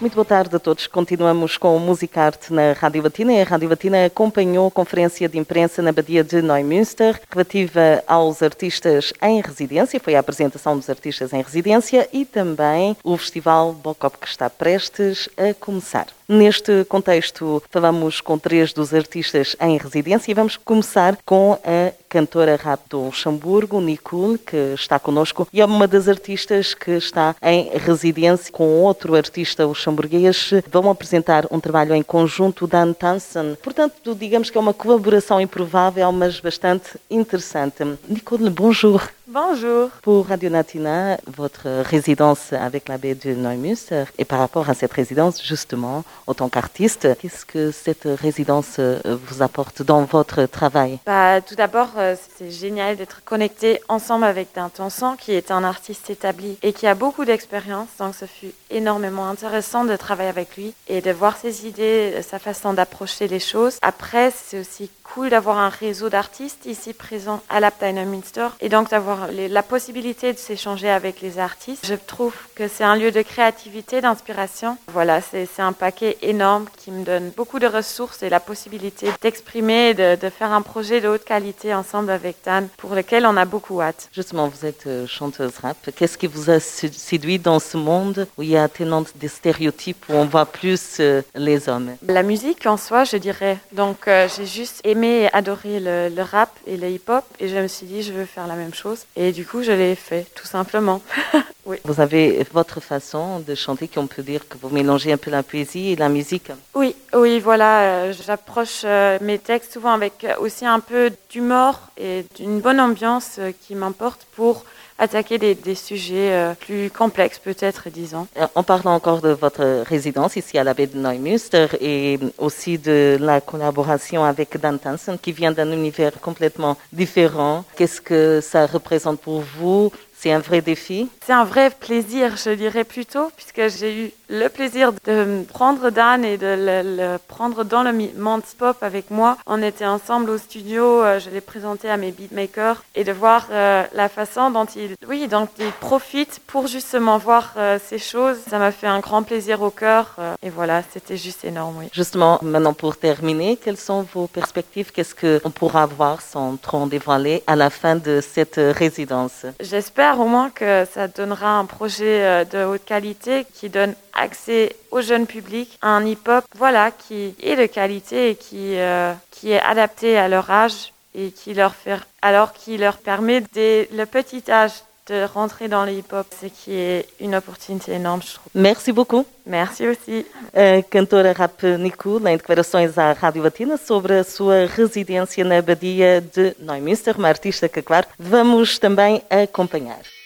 Muito boa tarde a todos. Continuamos com o Musicarte na Rádio Latina. A Rádio Latina acompanhou a conferência de imprensa na Badia de Neumünster, relativa aos artistas em residência. Foi a apresentação dos artistas em residência e também o Festival Bocop que está prestes a começar. Neste contexto, falamos com três dos artistas em residência e vamos começar com a cantora rap do Luxemburgo, Nicole, que está connosco e é uma das artistas que está em residência com outro artista luxemburguês. Vão apresentar um trabalho em conjunto, Dan Tansen. Portanto, digamos que é uma colaboração improvável, mas bastante interessante. Nicole, bonjour. Bonjour. Pour Radio Natina, votre résidence avec la baie de Neumünster, et par rapport à cette résidence, justement, en tant qu'artiste, qu'est-ce que cette résidence vous apporte dans votre travail? Bah, Tout d'abord, c'est génial d'être connecté ensemble avec Tintansan, qui est un artiste établi et qui a beaucoup d'expérience. Donc, ce fut énormément intéressant de travailler avec lui et de voir ses idées, sa façon d'approcher les choses. Après, c'est aussi cool d'avoir un réseau d'artistes ici présents à l'Aptainer Münster et donc d'avoir la possibilité de s'échanger avec les artistes. Je trouve que c'est un lieu de créativité, d'inspiration. Voilà, c'est un paquet énorme qui me donne beaucoup de ressources et la possibilité d'exprimer, de, de, faire un projet de haute qualité ensemble avec Dan pour lequel on a beaucoup hâte. Justement, vous êtes chanteuse rap. Qu'est-ce qui vous a séduit dans ce monde où il y a tellement de stéréotypes, où on voit plus les hommes La musique en soi, je dirais. Donc, euh, j'ai juste aimé et adoré le, le rap et le hip-hop et je me suis dit, je veux faire la même chose. Et du coup, je l'ai fait, tout simplement. oui. Vous avez votre façon de chanter, qu'on peut dire que vous mélangez un peu la poésie et la musique Oui, oui, voilà. Euh, J'approche euh, mes textes souvent avec aussi un peu d'humour et d'une bonne ambiance euh, qui m'importe pour attaquer des, sujets euh, plus complexes peut-être, disons. En parlant encore de votre résidence ici à la baie de Neumünster et aussi de la collaboration avec Dan Tansen qui vient d'un univers complètement différent, qu'est-ce que ça représente pour vous c'est un vrai défi C'est un vrai plaisir, je dirais plutôt, puisque j'ai eu le plaisir de prendre Dan et de le, le prendre dans le monde pop avec moi. On était ensemble au studio, euh, je l'ai présenté à mes beatmakers et de voir euh, la façon dont il, oui, dont il profite pour justement voir euh, ces choses. Ça m'a fait un grand plaisir au cœur et voilà, c'était juste énorme. Oui. Justement, maintenant pour terminer, quelles sont vos perspectives? Qu'est-ce qu'on pourra voir sans trop dévoiler à la fin de cette résidence? J'espère au moins que ça donnera un projet de haute qualité qui donne accès au jeune public à un hip-hop voilà, qui est de qualité et qui, euh, est adapté à leur âge et qui leur alors qui leur permet dès le petit âge de rentrer dans le hip-hop, ce qui est une opportunité énorme, je trouve. Merci beaucoup. Merci aussi. A cantora rap Nico, em declarações à Rádio Latina sobre a sua residência na Badia de Neumünster, uma artista que, claro, vamos também acompanhar.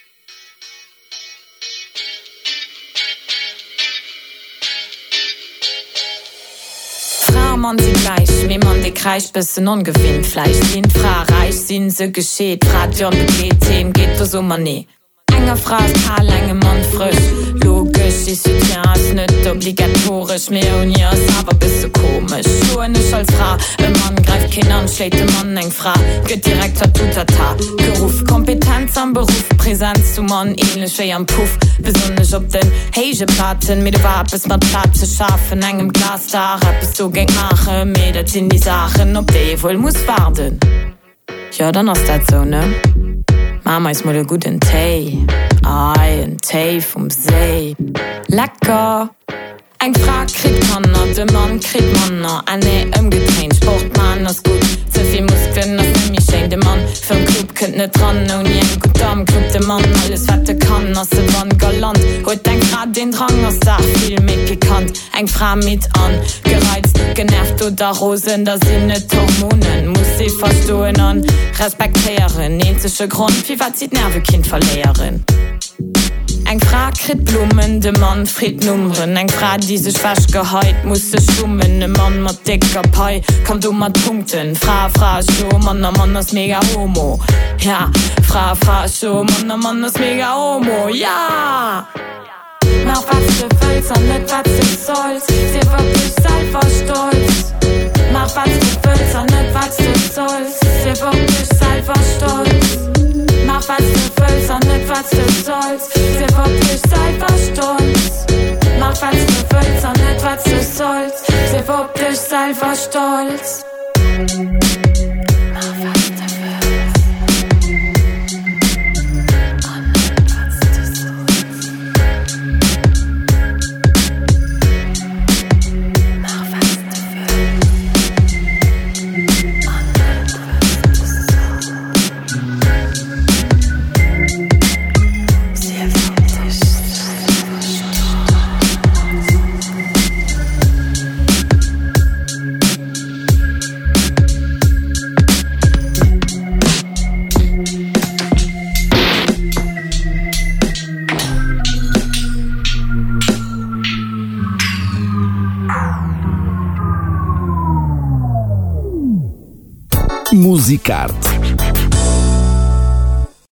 Man sie gleich wie man de kreischt bis ungewinnt fleisch sind fra reich sind se geschieht radio geht themen geht so man nie. Enger fra paar lange man frisch. Logisch ist net obligatorisch. Mehr und ja aber bist du man greift kinder an schläte man eng fra. Geht direkt hat tuta beruf kompetenz am beruf. Präsenz zu ähnlich am puff. Besonders op den hege platten mit war bis man platz zu schaffen engem glas da. Bist du gang mache me sind die sachen. Ob der wohl muss warten? Ja dann hast dat so ne? Mama is mod guten Tee Ei en Tee vum See. Lecker Eg Fra krit manner de Mann krit manner an e ëmgetrein Sportmann ass gut Zuvi muskeln ass mi schen de Mann. Vum Club kënt net dran on en gut am Club de Mann. Alles wette kann ass se wann galant huet eng grad den Drang ass da viel mé pikant eng Fra mit an gereizt genervt oder Rosen der sinne Hormonen. Muss se verstoen an. Respektieren ensche Grund. Wie wat zit nervekind verleieren Eg Frakrit Blumen de Mann friet Nummern. Eng Fra diese schwasch geheit muss schummen e Mann mat dicker Pai Kan du mat Punkten. Fra Fra so man am Mann ass mega homo. Ja Fra Fra so man am Mann ass mega homo. Ja! nach was du willst an net wat du sollst sie wirklich selber stolz. Nach was du willst an net was du sollst sie wirklich selber stolz. Nach was du willst an net stolz Musicarte